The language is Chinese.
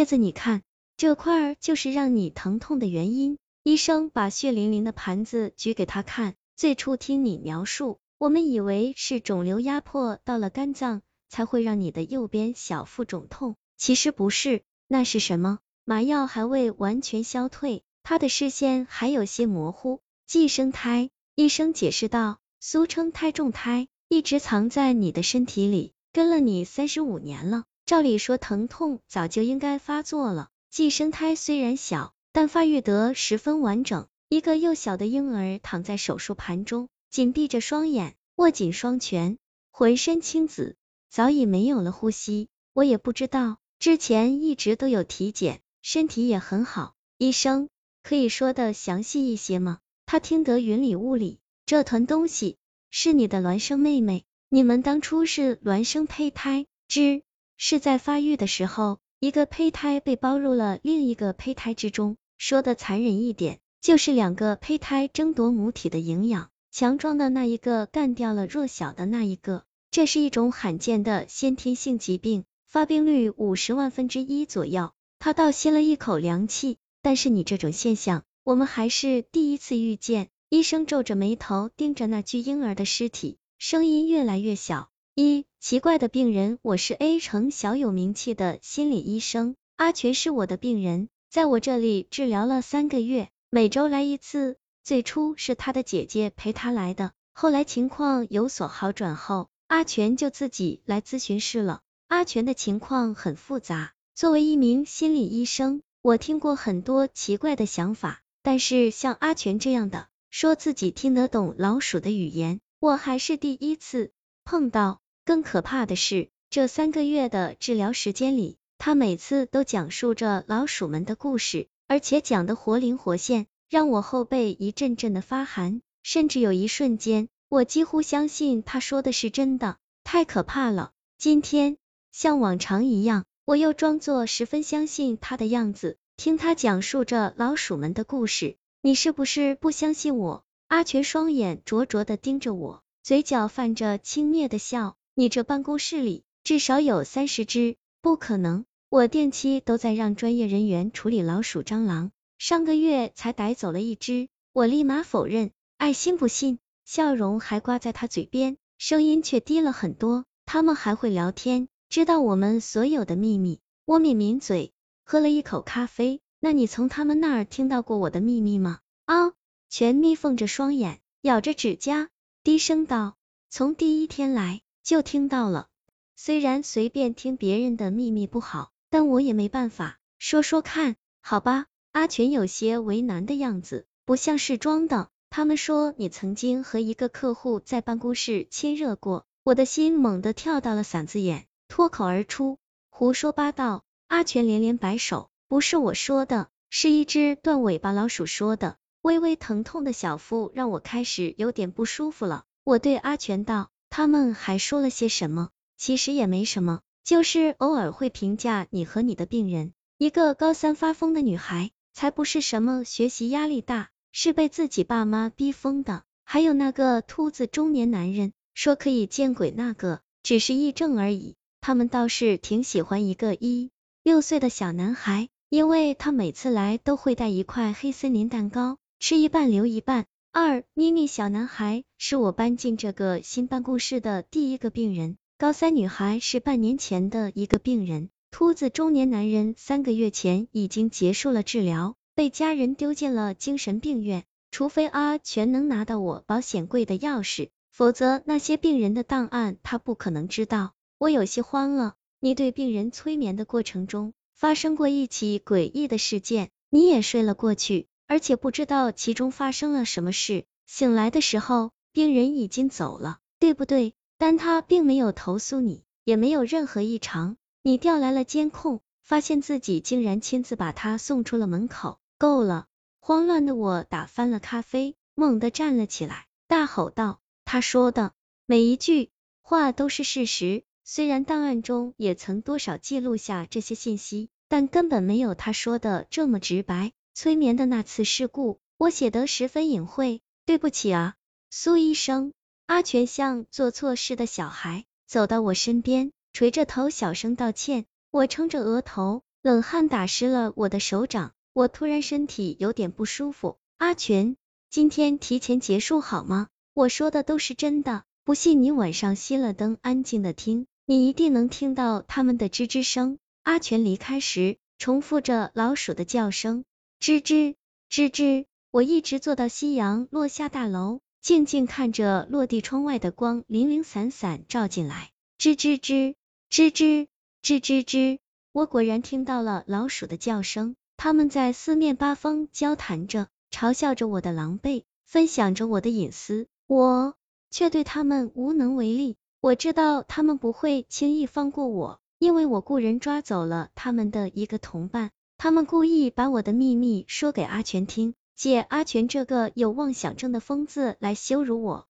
叶子，你看，这块儿就是让你疼痛的原因。医生把血淋淋的盘子举给他看。最初听你描述，我们以为是肿瘤压迫到了肝脏，才会让你的右边小腹肿痛。其实不是，那是什么？麻药还未完全消退，他的视线还有些模糊。寄生胎，医生解释道，俗称胎重胎，一直藏在你的身体里，跟了你三十五年了。照理说，疼痛早就应该发作了。寄生胎虽然小，但发育得十分完整。一个幼小的婴儿躺在手术盘中，紧闭着双眼，握紧双拳，浑身青紫，早已没有了呼吸。我也不知道，之前一直都有体检，身体也很好。医生可以说的详细一些吗？他听得云里雾里。这团东西是你的孪生妹妹，你们当初是孪生胚胎，之。是在发育的时候，一个胚胎被包入了另一个胚胎之中。说的残忍一点，就是两个胚胎争夺母体的营养，强壮的那一个干掉了弱小的那一个。这是一种罕见的先天性疾病，发病率五十万分之一左右。他倒吸了一口凉气，但是你这种现象，我们还是第一次遇见。医生皱着眉头盯着那具婴儿的尸体，声音越来越小。一奇怪的病人，我是 A 城小有名气的心理医生，阿全是我的病人，在我这里治疗了三个月，每周来一次。最初是他的姐姐陪他来的，后来情况有所好转后，阿全就自己来咨询室了。阿全的情况很复杂，作为一名心理医生，我听过很多奇怪的想法，但是像阿全这样的，说自己听得懂老鼠的语言，我还是第一次碰到。更可怕的是，这三个月的治疗时间里，他每次都讲述着老鼠们的故事，而且讲得活灵活现，让我后背一阵阵的发寒，甚至有一瞬间，我几乎相信他说的是真的，太可怕了。今天，像往常一样，我又装作十分相信他的样子，听他讲述着老鼠们的故事。你是不是不相信我？阿全双眼灼灼的盯着我，嘴角泛着轻蔑的笑。你这办公室里至少有三十只，不可能，我定期都在让专业人员处理老鼠、蟑螂，上个月才逮走了一只。我立马否认，爱信不信？笑容还挂在他嘴边，声音却低了很多。他们还会聊天，知道我们所有的秘密。我抿抿嘴，喝了一口咖啡。那你从他们那儿听到过我的秘密吗？啊！全眯缝着双眼，咬着指甲，低声道：从第一天来。就听到了，虽然随便听别人的秘密不好，但我也没办法，说说看，好吧？阿全有些为难的样子，不像是装的。他们说你曾经和一个客户在办公室亲热过，我的心猛地跳到了嗓子眼，脱口而出，胡说八道。阿全连连摆手，不是我说的，是一只断尾巴老鼠说的。微微疼痛的小腹让我开始有点不舒服了，我对阿全道。他们还说了些什么？其实也没什么，就是偶尔会评价你和你的病人。一个高三发疯的女孩，才不是什么学习压力大，是被自己爸妈逼疯的。还有那个秃子中年男人，说可以见鬼，那个只是癔症而已。他们倒是挺喜欢一个一六岁的小男孩，因为他每次来都会带一块黑森林蛋糕，吃一半留一半。二咪咪小男孩是我搬进这个新办公室的第一个病人，高三女孩是半年前的一个病人，秃子中年男人三个月前已经结束了治疗，被家人丢进了精神病院。除非阿全能拿到我保险柜的钥匙，否则那些病人的档案他不可能知道。我有些慌了。你对病人催眠的过程中发生过一起诡异的事件，你也睡了过去。而且不知道其中发生了什么事，醒来的时候，病人已经走了，对不对？但他并没有投诉你，也没有任何异常。你调来了监控，发现自己竟然亲自把他送出了门口，够了！慌乱的我打翻了咖啡，猛地站了起来，大吼道：“他说的每一句话都是事实，虽然档案中也曾多少记录下这些信息，但根本没有他说的这么直白。”催眠的那次事故，我写得十分隐晦，对不起啊，苏医生。阿全像做错事的小孩，走到我身边，垂着头小声道歉。我撑着额头，冷汗打湿了我的手掌，我突然身体有点不舒服。阿全，今天提前结束好吗？我说的都是真的，不信你晚上熄了灯，安静的听，你一定能听到他们的吱吱声。阿全离开时，重复着老鼠的叫声，吱吱吱吱。我一直坐到夕阳落下大楼，静静看着落地窗外的光零零散散照进来，吱吱吱吱吱吱吱吱。我果然听到了老鼠的叫声，他们在四面八方交谈着，嘲笑着我的狼狈，分享着我的隐私，我却对他们无能为力。我知道他们不会轻易放过我，因为我雇人抓走了他们的一个同伴，他们故意把我的秘密说给阿全听，借阿全这个有妄想症的疯子来羞辱我。